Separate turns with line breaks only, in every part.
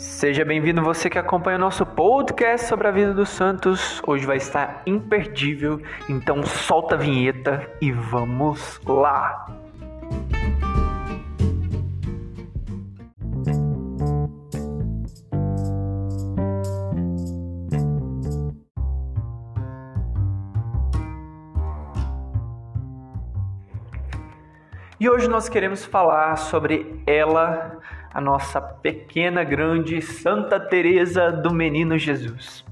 Seja bem-vindo você que acompanha o nosso podcast sobre a vida dos santos. Hoje vai estar imperdível, então solta a vinheta e vamos lá! E hoje nós queremos falar sobre ela, a nossa pequena, grande Santa Teresa do Menino Jesus.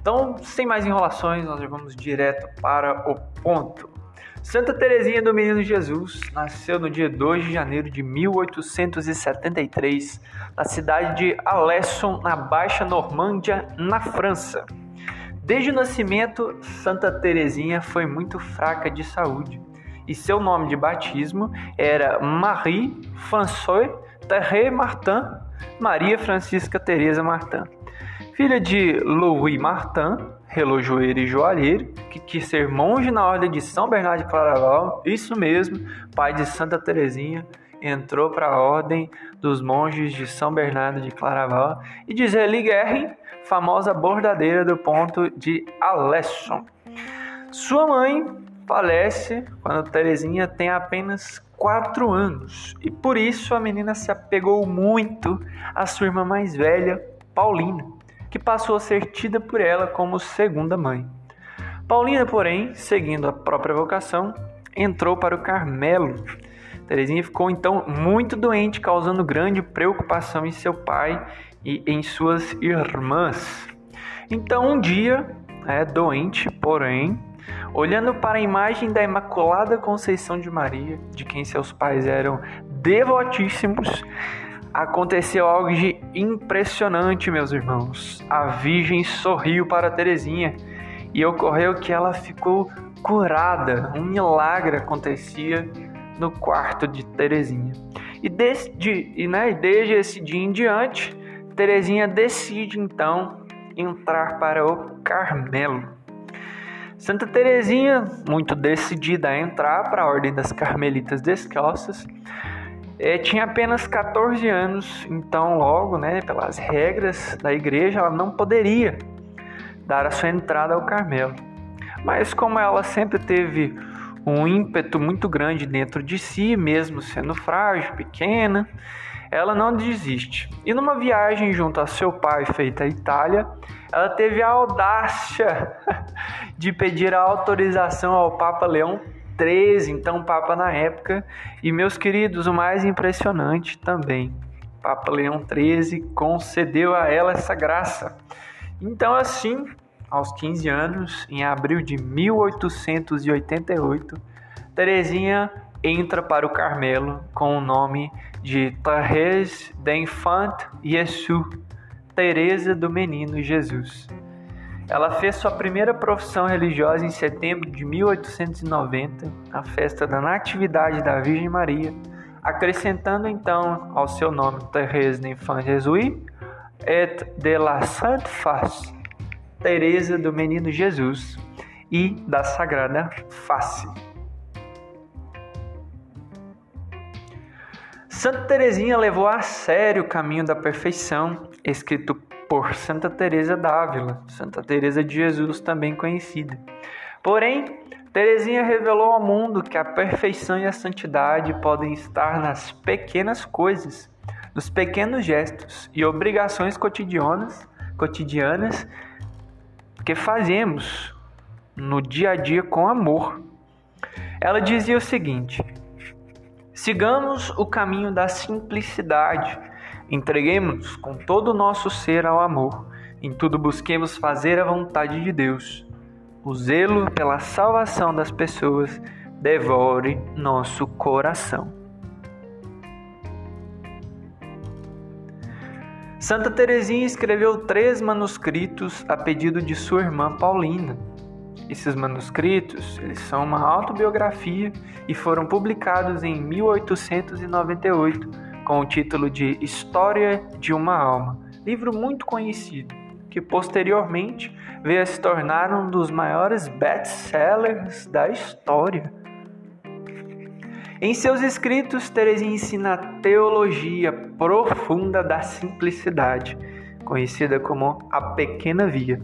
Então, sem mais enrolações, nós vamos direto para o ponto. Santa Teresinha do Menino Jesus nasceu no dia 2 de janeiro de 1873, na cidade de Alesson, na Baixa Normândia, na França. Desde o nascimento, Santa Teresinha foi muito fraca de saúde e seu nome de batismo era Marie François Thérèse Martin, Maria Francisca Teresa Martin, filha de Louis Martin, relojoeiro e joalheiro, que quis ser monge na ordem de São Bernardo de Claraval, isso mesmo, pai de Santa Teresinha, entrou para a ordem dos monges de São Bernardo de Claraval, e de Zélie Guerrin, famosa bordadeira do ponto de Alesson. Sua mãe falece quando Terezinha tem apenas 4 anos e por isso a menina se apegou muito à sua irmã mais velha, Paulina, que passou a ser tida por ela como segunda mãe. Paulina, porém, seguindo a própria vocação, entrou para o Carmelo. Terezinha ficou então muito doente, causando grande preocupação em seu pai e em suas irmãs. Então, um dia, é, doente, porém, Olhando para a imagem da Imaculada Conceição de Maria, de quem seus pais eram devotíssimos, aconteceu algo de impressionante, meus irmãos. A Virgem sorriu para Teresinha e ocorreu que ela ficou curada. Um milagre acontecia no quarto de Teresinha. E desde, e, né, desde esse dia em diante, Teresinha decide então entrar para o Carmelo. Santa Teresinha, muito decidida a entrar para a Ordem das Carmelitas Descalças, é, tinha apenas 14 anos, então logo, né, pelas regras da igreja, ela não poderia dar a sua entrada ao Carmelo. Mas como ela sempre teve um ímpeto muito grande dentro de si, mesmo sendo frágil, pequena, ela não desiste. E numa viagem junto a seu pai feita à Itália, ela teve a audácia de pedir a autorização ao Papa Leão XIII, então Papa na época, e meus queridos, o mais impressionante também, Papa Leão XIII concedeu a ela essa graça. Então assim, aos 15 anos, em abril de 1888, Terezinha entra para o Carmelo com o nome de Thérèse d'Enfant Jésus, Teresa do Menino Jesus. Ela fez sua primeira profissão religiosa em setembro de 1890, na festa da Natividade da Virgem Maria, acrescentando então ao seu nome Thérèse d'Enfant Jésus et de la Sainte Face, Teresa do Menino Jesus e da Sagrada Face. Santa Teresinha levou a sério o caminho da perfeição, escrito por Santa Teresa d'Ávila, Santa Teresa de Jesus também conhecida. Porém, Teresinha revelou ao mundo que a perfeição e a santidade podem estar nas pequenas coisas, nos pequenos gestos e obrigações cotidianas, cotidianas que fazemos no dia a dia com amor. Ela dizia o seguinte: Sigamos o caminho da simplicidade. Entreguemos-nos com todo o nosso ser ao amor. Em tudo busquemos fazer a vontade de Deus. O zelo pela salvação das pessoas devore nosso coração. Santa Teresinha escreveu três manuscritos a pedido de sua irmã Paulina. Esses manuscritos eles são uma autobiografia e foram publicados em 1898 com o título de História de uma Alma, livro muito conhecido, que posteriormente veio a se tornar um dos maiores best-sellers da história. Em seus escritos, Teresinha ensina a teologia profunda da simplicidade, conhecida como a pequena via.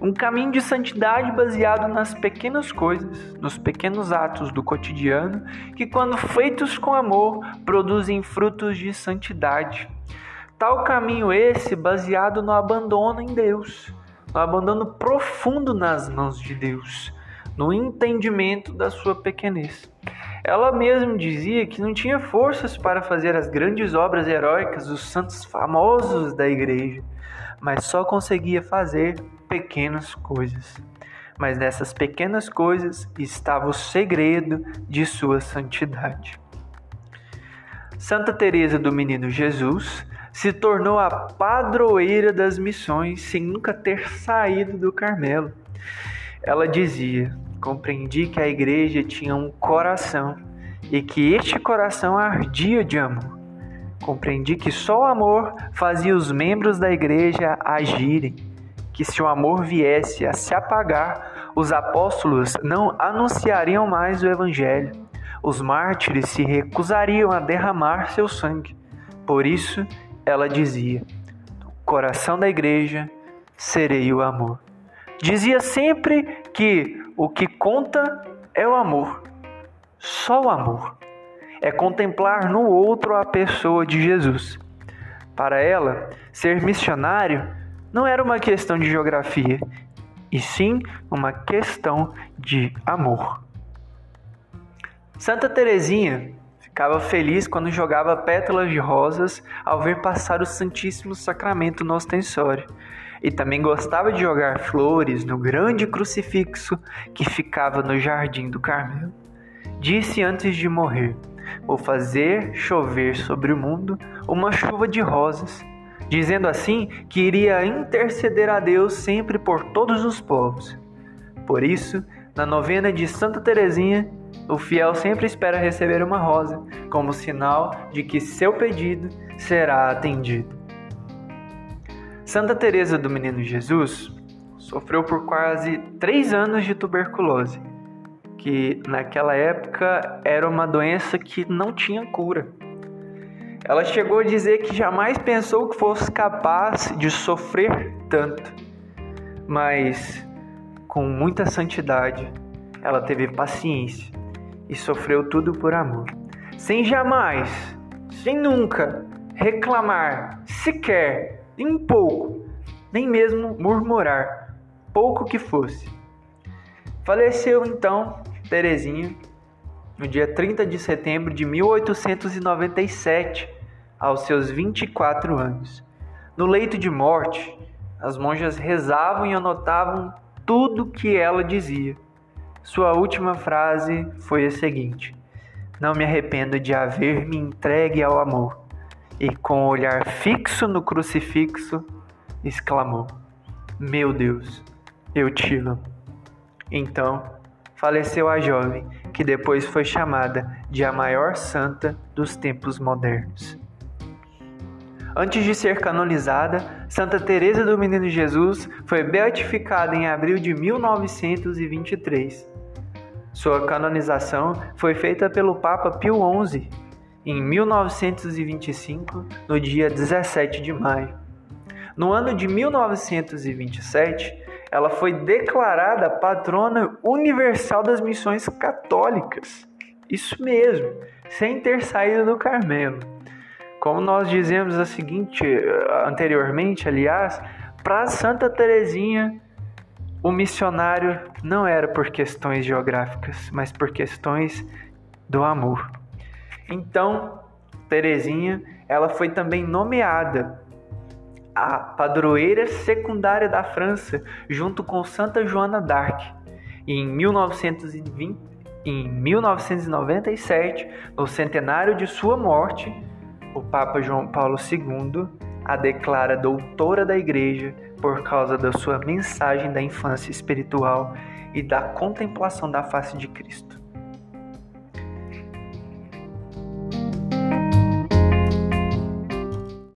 Um caminho de santidade baseado nas pequenas coisas, nos pequenos atos do cotidiano, que, quando feitos com amor, produzem frutos de santidade. Tal caminho esse baseado no abandono em Deus, no abandono profundo nas mãos de Deus, no entendimento da sua pequenez. Ela mesma dizia que não tinha forças para fazer as grandes obras heróicas dos santos famosos da igreja, mas só conseguia fazer pequenas coisas. Mas nessas pequenas coisas estava o segredo de sua santidade. Santa Teresa do Menino Jesus se tornou a padroeira das missões sem nunca ter saído do Carmelo. Ela dizia: Compreendi que a igreja tinha um coração e que este coração ardia de amor. Compreendi que só o amor fazia os membros da igreja agirem, que se o amor viesse a se apagar, os apóstolos não anunciariam mais o evangelho. Os mártires se recusariam a derramar seu sangue. Por isso, ela dizia: coração da igreja serei o amor. Dizia sempre que o que conta é o amor, só o amor. É contemplar no outro a pessoa de Jesus. Para ela, ser missionário não era uma questão de geografia, e sim uma questão de amor. Santa Teresinha ficava feliz quando jogava pétalas de rosas ao ver passar o Santíssimo Sacramento no ostensório e também gostava de jogar flores no grande crucifixo que ficava no jardim do Carmelo. Disse antes de morrer: Vou fazer chover sobre o mundo uma chuva de rosas, dizendo assim que iria interceder a Deus sempre por todos os povos. Por isso, na novena de Santa Teresinha, o fiel sempre espera receber uma rosa, como sinal de que seu pedido será atendido. Santa Teresa do Menino Jesus sofreu por quase três anos de tuberculose, que naquela época era uma doença que não tinha cura. Ela chegou a dizer que jamais pensou que fosse capaz de sofrer tanto, mas com muita santidade ela teve paciência e sofreu tudo por amor, sem jamais, sem nunca reclamar sequer um pouco, nem mesmo murmurar, pouco que fosse. Faleceu então Terezinha no dia 30 de setembro de 1897, aos seus 24 anos. No leito de morte, as monjas rezavam e anotavam tudo que ela dizia. Sua última frase foi a seguinte: Não me arrependo de haver me entregue ao amor e com o olhar fixo no crucifixo, exclamou: Meu Deus, eu te amo. Então, faleceu a jovem, que depois foi chamada de a maior santa dos tempos modernos. Antes de ser canonizada, Santa Teresa do Menino Jesus foi beatificada em abril de 1923. Sua canonização foi feita pelo Papa Pio XI em 1925, no dia 17 de maio. No ano de 1927, ela foi declarada patrona universal das missões católicas. Isso mesmo, sem ter saído do Carmelo. Como nós dizemos a seguinte anteriormente, aliás, para Santa Teresinha, o missionário não era por questões geográficas, mas por questões do amor. Então, Terezinha, ela foi também nomeada a padroeira secundária da França, junto com Santa Joana d'Arc. Em 1920, em 1997, no centenário de sua morte, o Papa João Paulo II a declara doutora da Igreja por causa da sua mensagem da infância espiritual e da contemplação da face de Cristo.